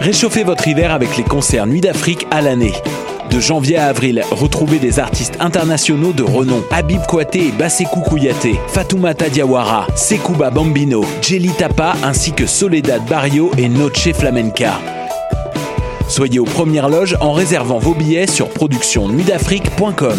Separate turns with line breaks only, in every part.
Réchauffez votre hiver avec les concerts Nuit d'Afrique à l'année. De janvier à avril, retrouvez des artistes internationaux de renom. Habib Kouaté et Basekou Kouyaté, Fatoumata Diawara, Sekouba Bambino, Jelly Tapa ainsi que Soledad Barrio et Noche Flamenca. Soyez aux premières loges en réservant vos billets sur productionnuitdafrique.com.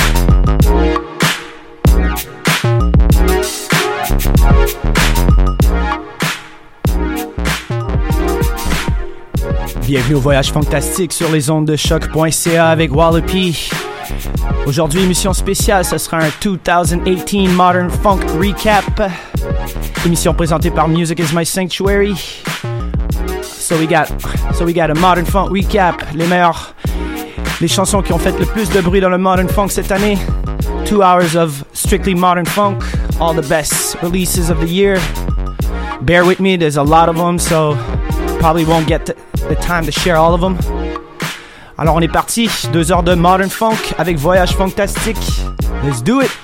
Bienvenue au voyage fantastique sur les ondes de choc.ca avec Wallopy. Aujourd'hui, émission spéciale, ce sera un 2018 Modern Funk Recap. Émission présentée par Music is My Sanctuary. So we got, so we got a Modern Funk Recap, les meilleures, les chansons qui ont fait le plus de bruit dans le Modern Funk cette année. Two hours of strictly Modern Funk, all the best releases of the year. Bear with me, there's a lot of them, so probably won't get the, the time to share all of them. Alors on est parti, deux heures de Modern Funk avec Voyage Fantastique. Let's do it!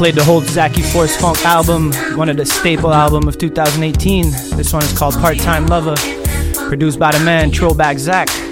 played the whole Zaki Force Funk album, one of the staple album of 2018. This one is called Part Time Lover, produced by the man Trollback Zach.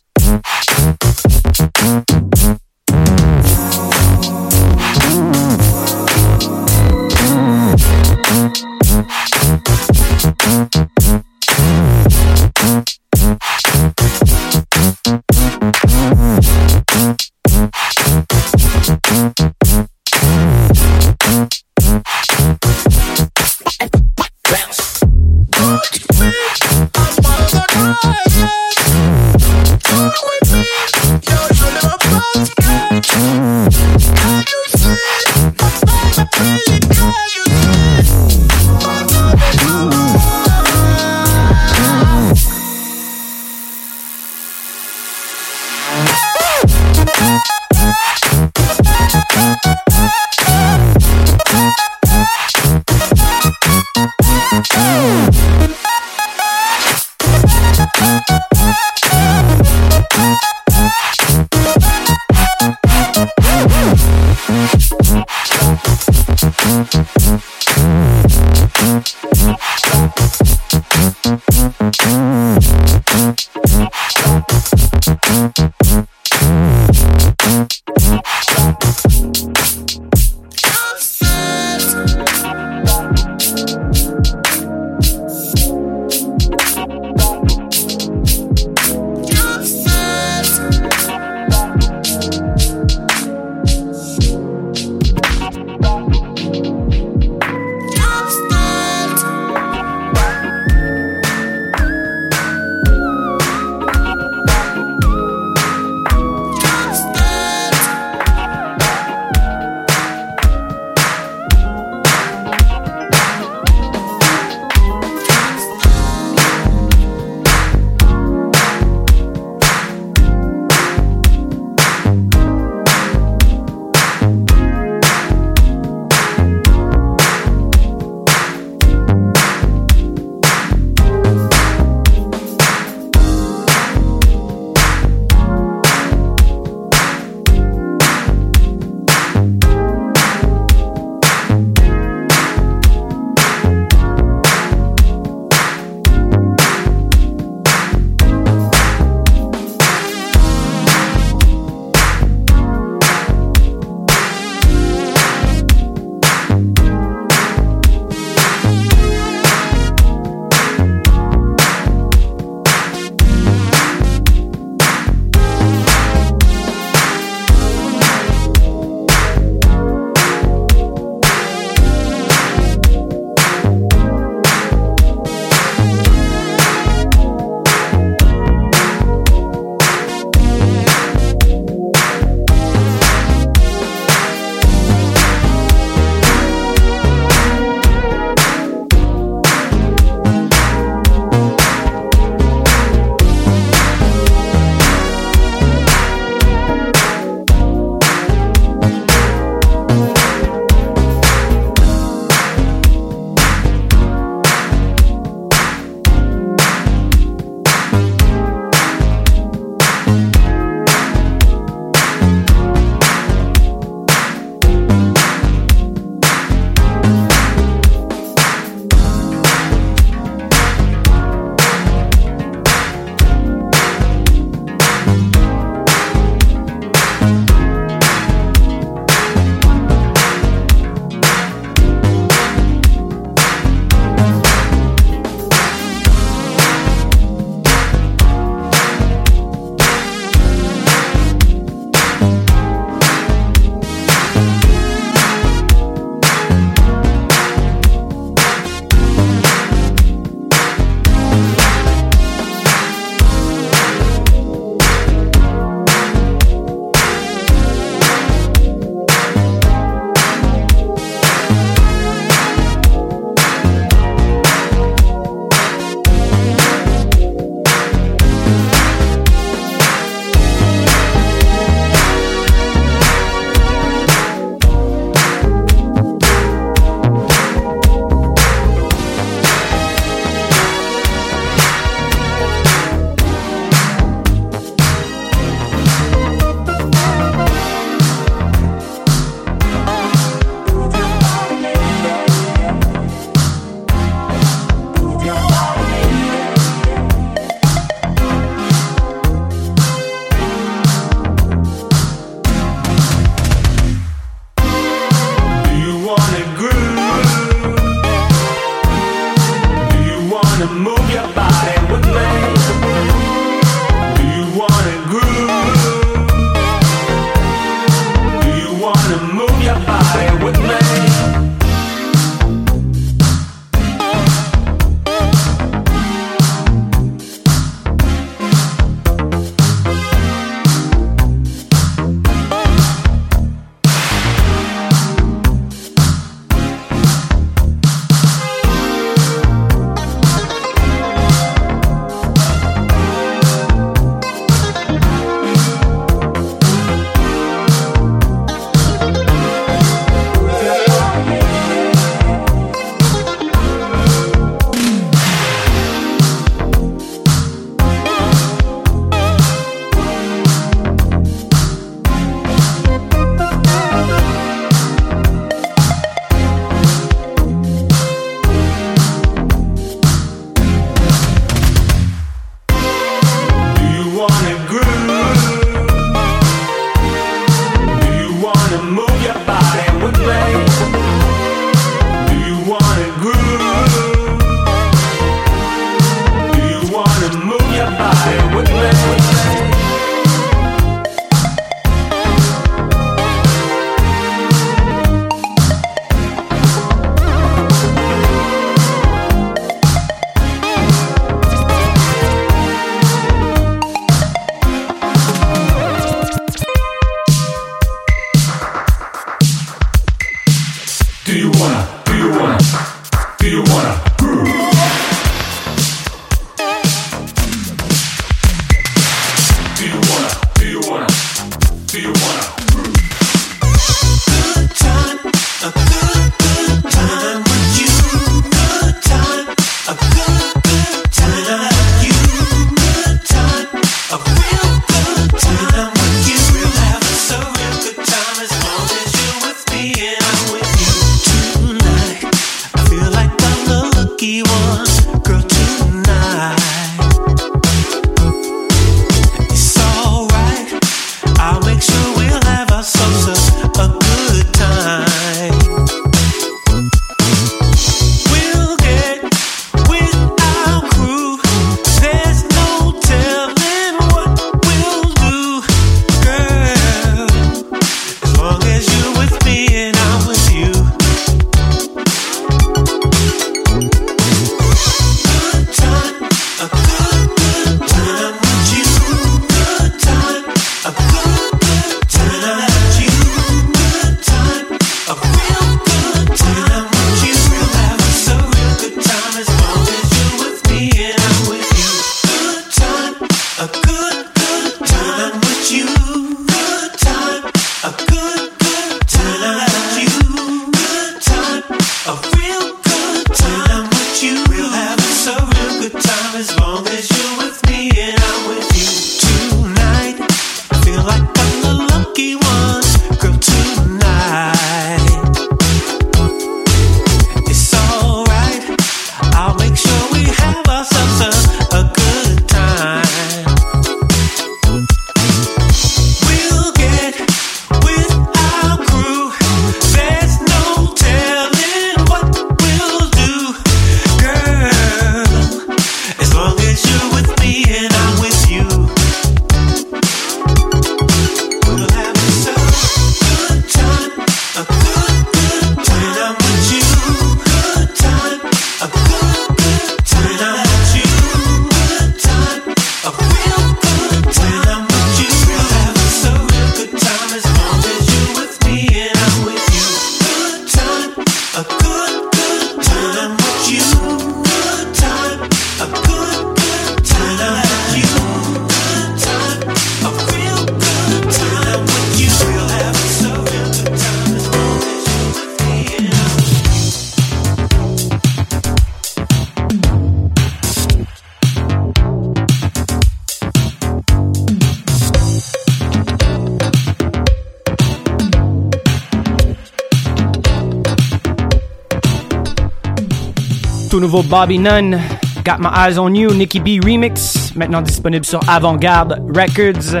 tout nouveau Bobby Nunn, Got My Eyes on You, Nicky B remix, maintenant disponible sur Avant-Garde Records,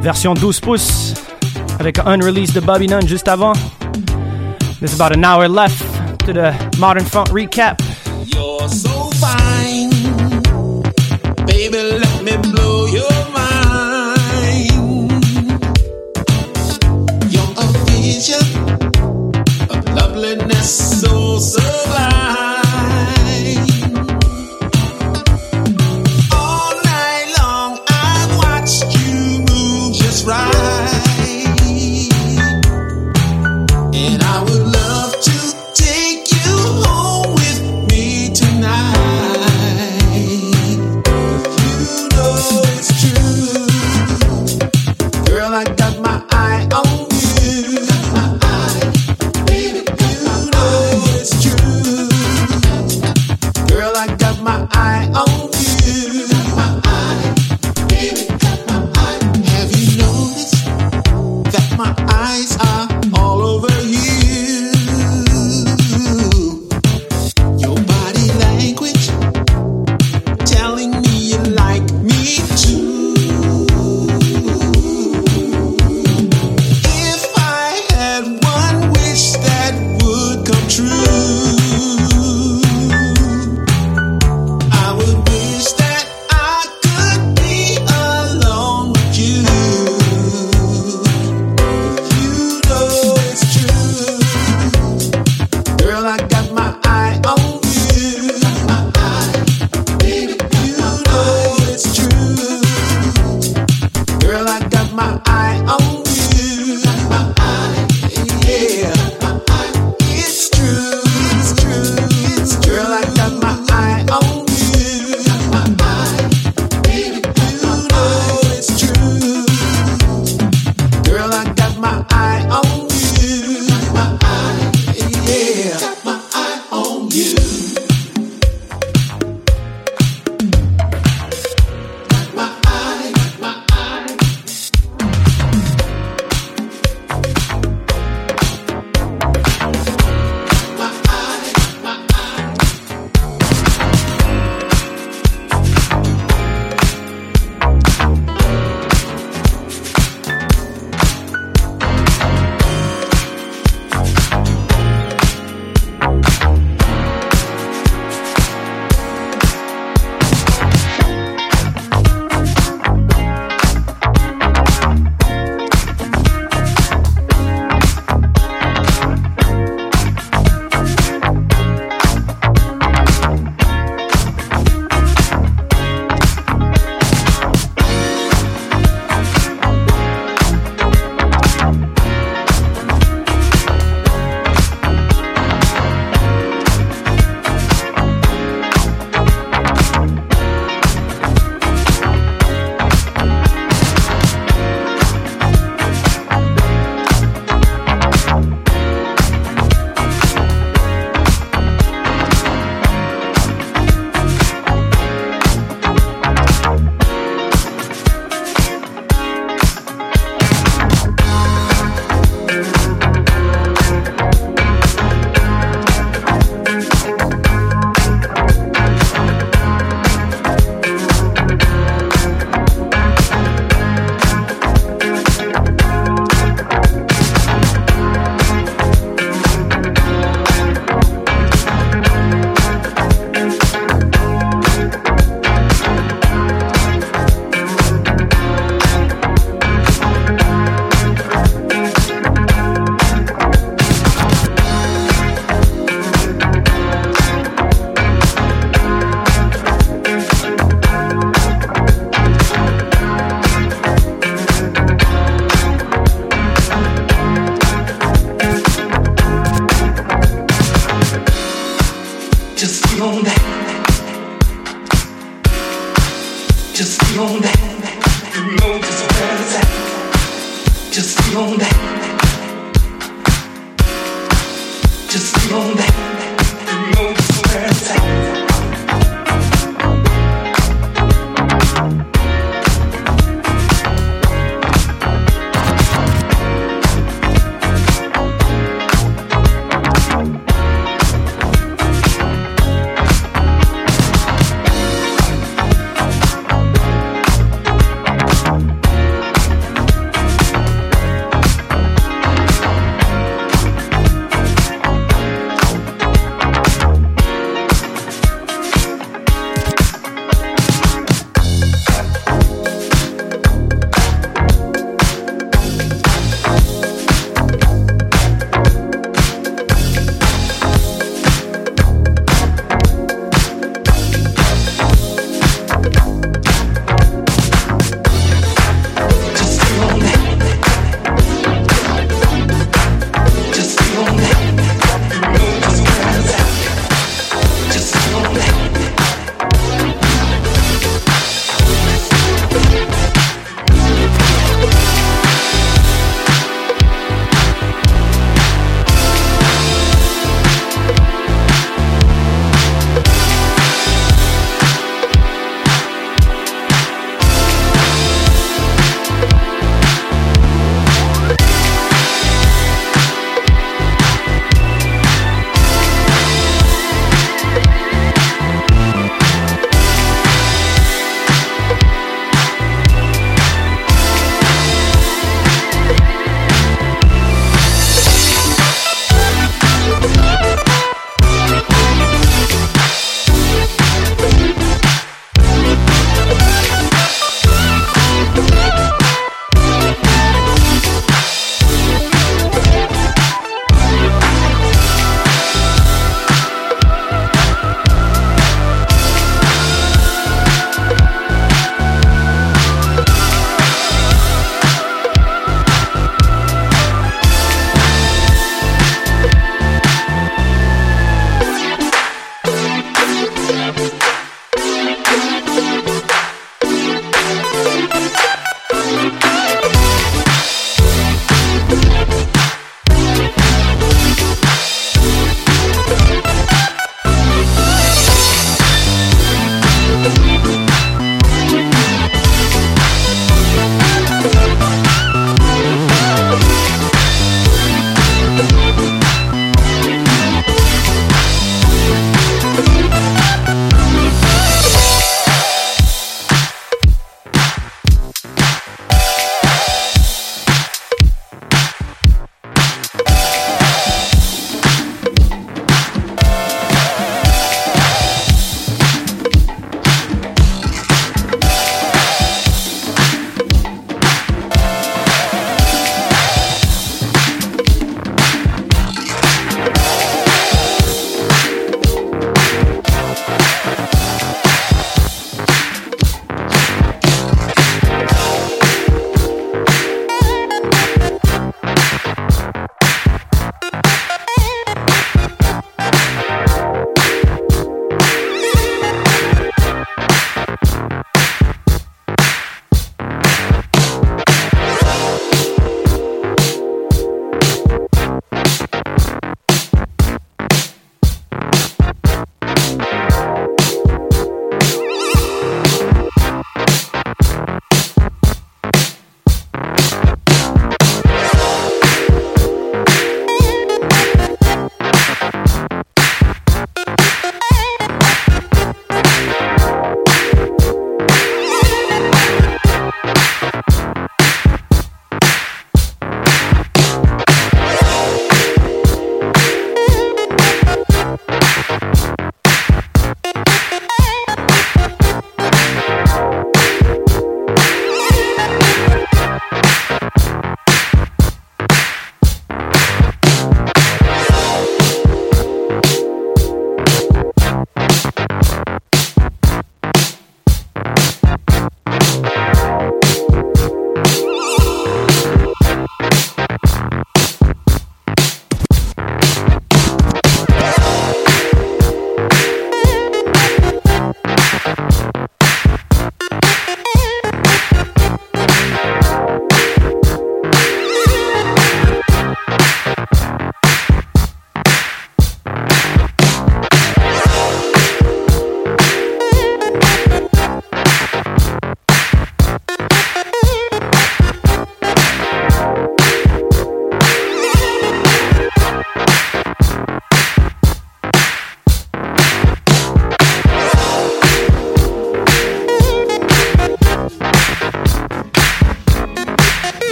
version 12 pouces, avec un release de Bobby Nunn juste avant. There's about an hour left to the Modern Front recap.
You're so fine, baby, let me blow your mind. You're a vision of loveliness so sublime.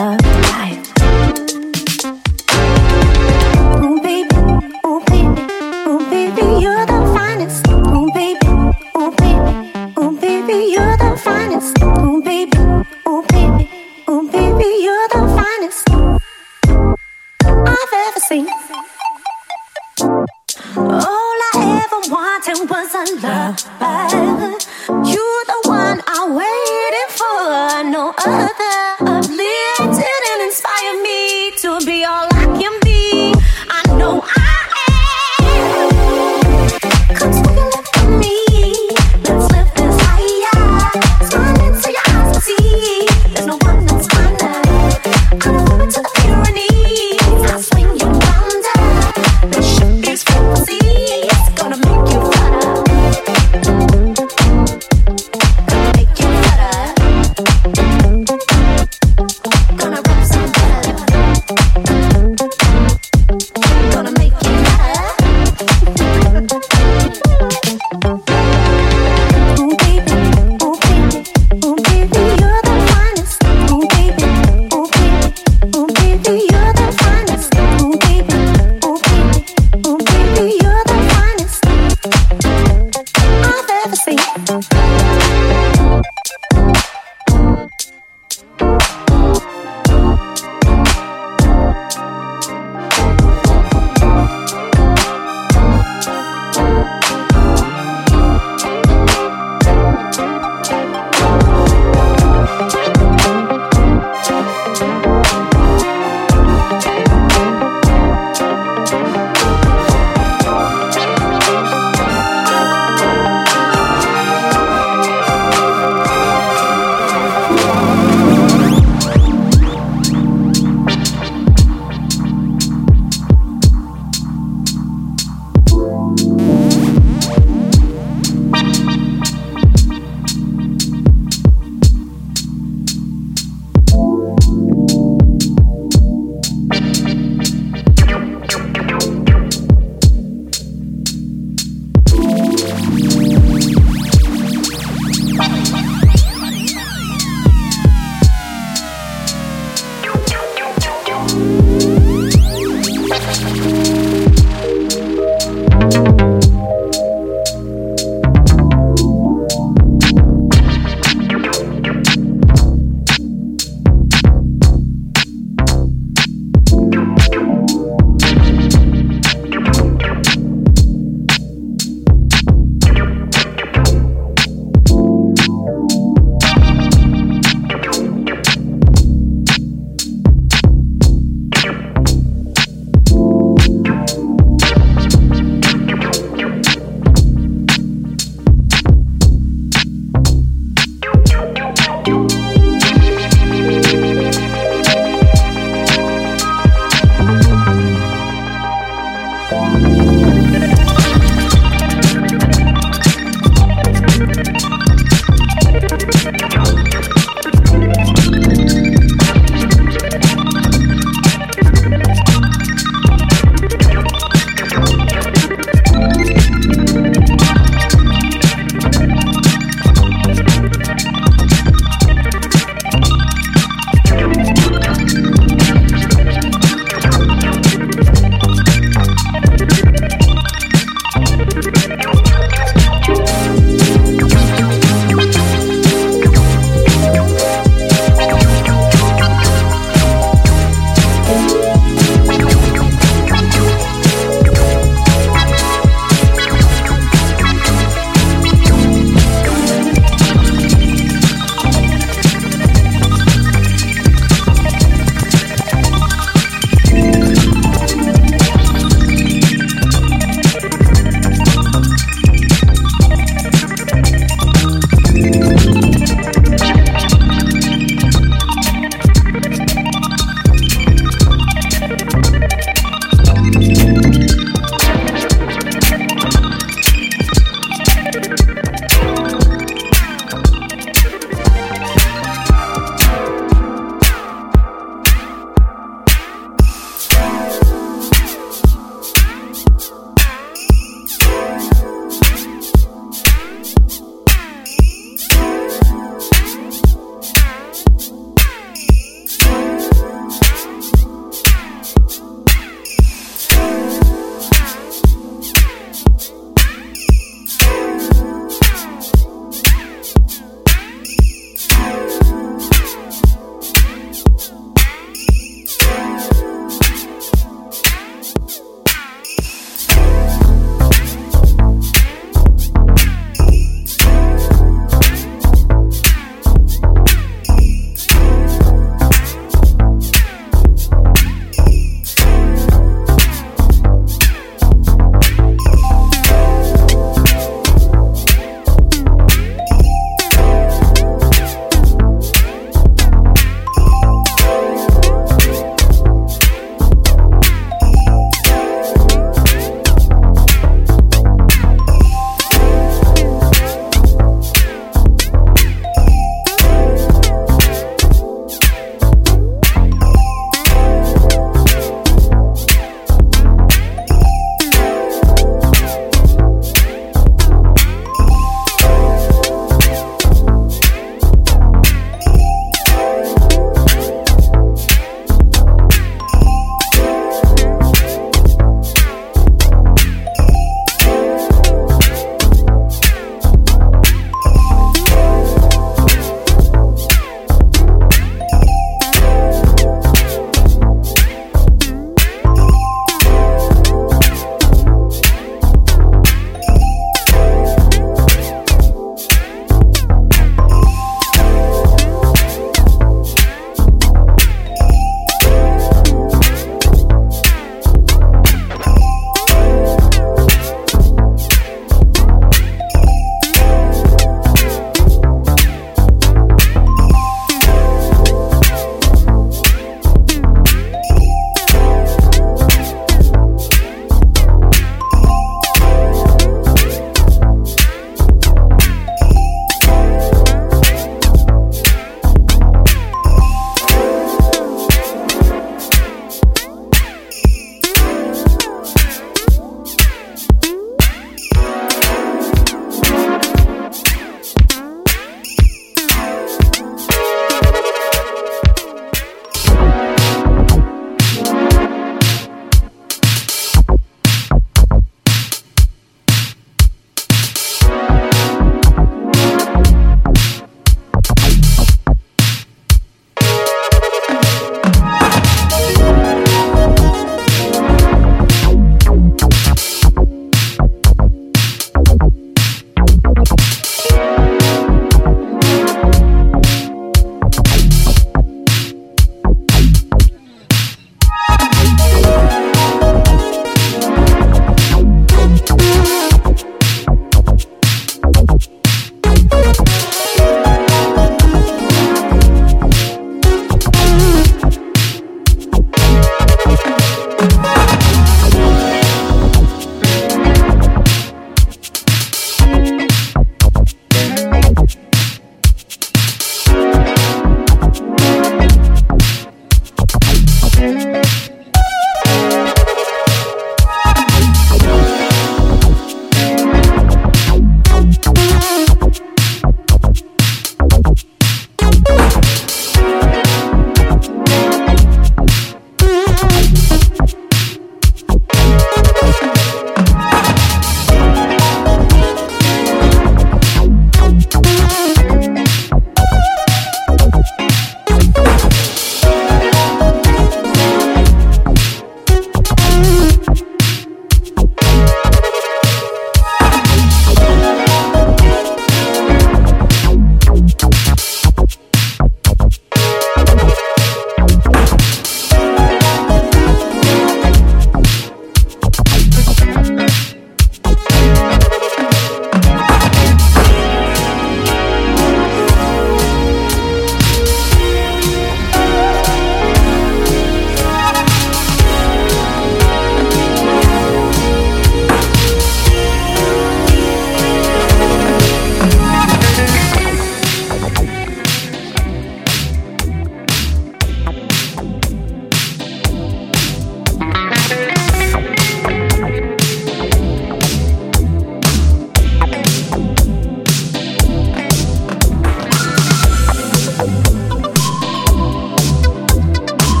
Love
life.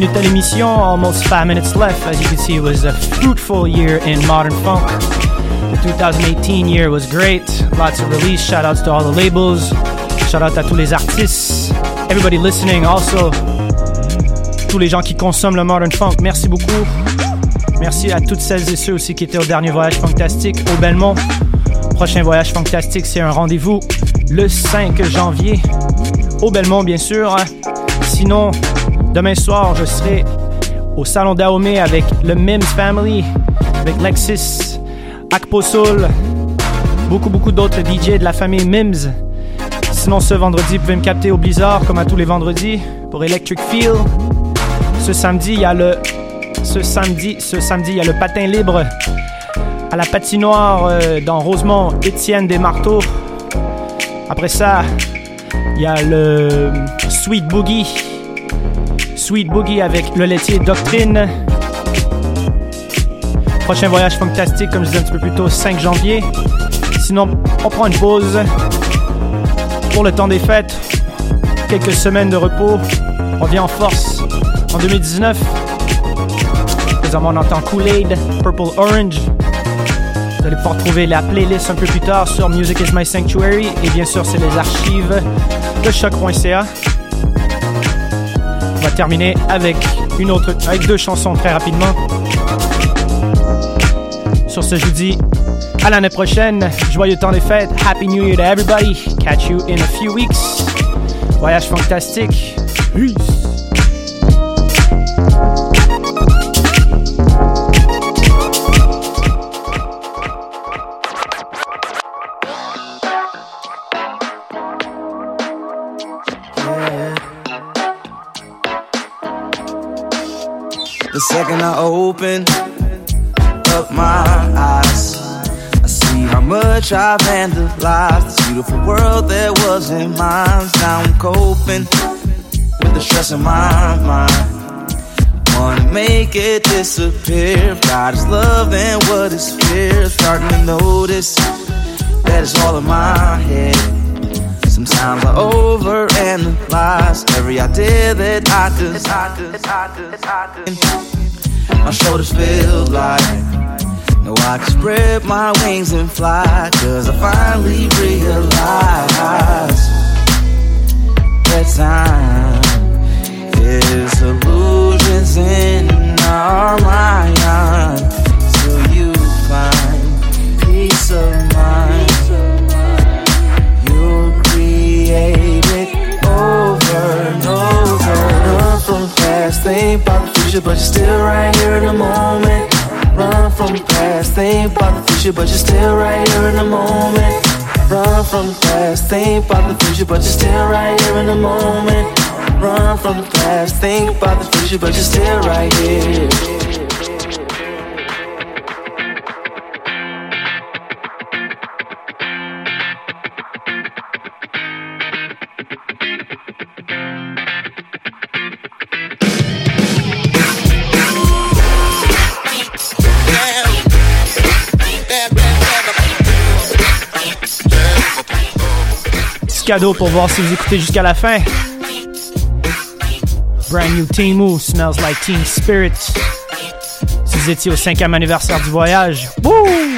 Minutes à l'émission, almost 5 minutes left. As you can see, it was a fruitful year in modern funk. The 2018 year was great. Lots of release. Shout outs to all the labels. Shout out à tous les artistes. Everybody listening also. Tous les gens qui consomment le modern funk. Merci beaucoup. Merci à toutes celles et ceux aussi qui étaient au dernier voyage fantastique au Belmont. Prochain voyage fantastique, c'est un rendez-vous le 5 janvier au Belmont, bien sûr. Sinon, demain soir, je serai au Salon Dahomey avec le Mims Family, avec Lexis, Akpo Soul, beaucoup, beaucoup d'autres DJ de la famille Mims. Sinon, ce vendredi, vous pouvez me capter au Blizzard, comme à tous les vendredis, pour Electric Feel. Ce samedi, il y a le. Ce samedi, ce le patin libre à la patinoire euh, dans Rosemont, Étienne des Marteaux. Après ça, il y a le Sweet Boogie. Sweet Boogie avec le laitier Doctrine. Prochain voyage fantastique, comme je disais un petit peu plus tôt, 5 janvier. Sinon, on prend une pause pour le temps des fêtes. Quelques semaines de repos. On revient en force en 2019. Présentement, on entend Kool-Aid, Purple Orange. Vous allez pouvoir trouver la playlist un peu plus tard sur Music is My Sanctuary. Et bien sûr, c'est les archives de choc.ca. Va terminer avec une autre, avec deux chansons très rapidement. Sur ce, je vous dis à l'année prochaine. Joyeux temps des fêtes. Happy New Year to everybody. Catch you in a few weeks. Voyage fantastique. Peace.
Second I open up my eyes, I see how much I've vandalized this beautiful world that wasn't mine. Now I'm coping with the stress in my mind. Wanna make it disappear. God is love and what is fear? Starting to notice that it's all in my head. Sometimes I overanalyze every idea that I desire. My shoulders feel like no, I can spread my wings and fly. Cause I finally realize that time is illusions in our mind. Till you find peace of mind. Run from the past, think about the future, but you're still right here in the moment. Run from the past, think about the future, but you're still right here in the moment. Run from the past, think about the future, but you're still right here in the moment. Run from the past, think about the future, but you're still right here.
Cadeau pour voir si vous écoutez jusqu'à la fin. Brand new Timu, smells like Teen Spirit. Si vous étiez au cinquième anniversaire du voyage, wouh!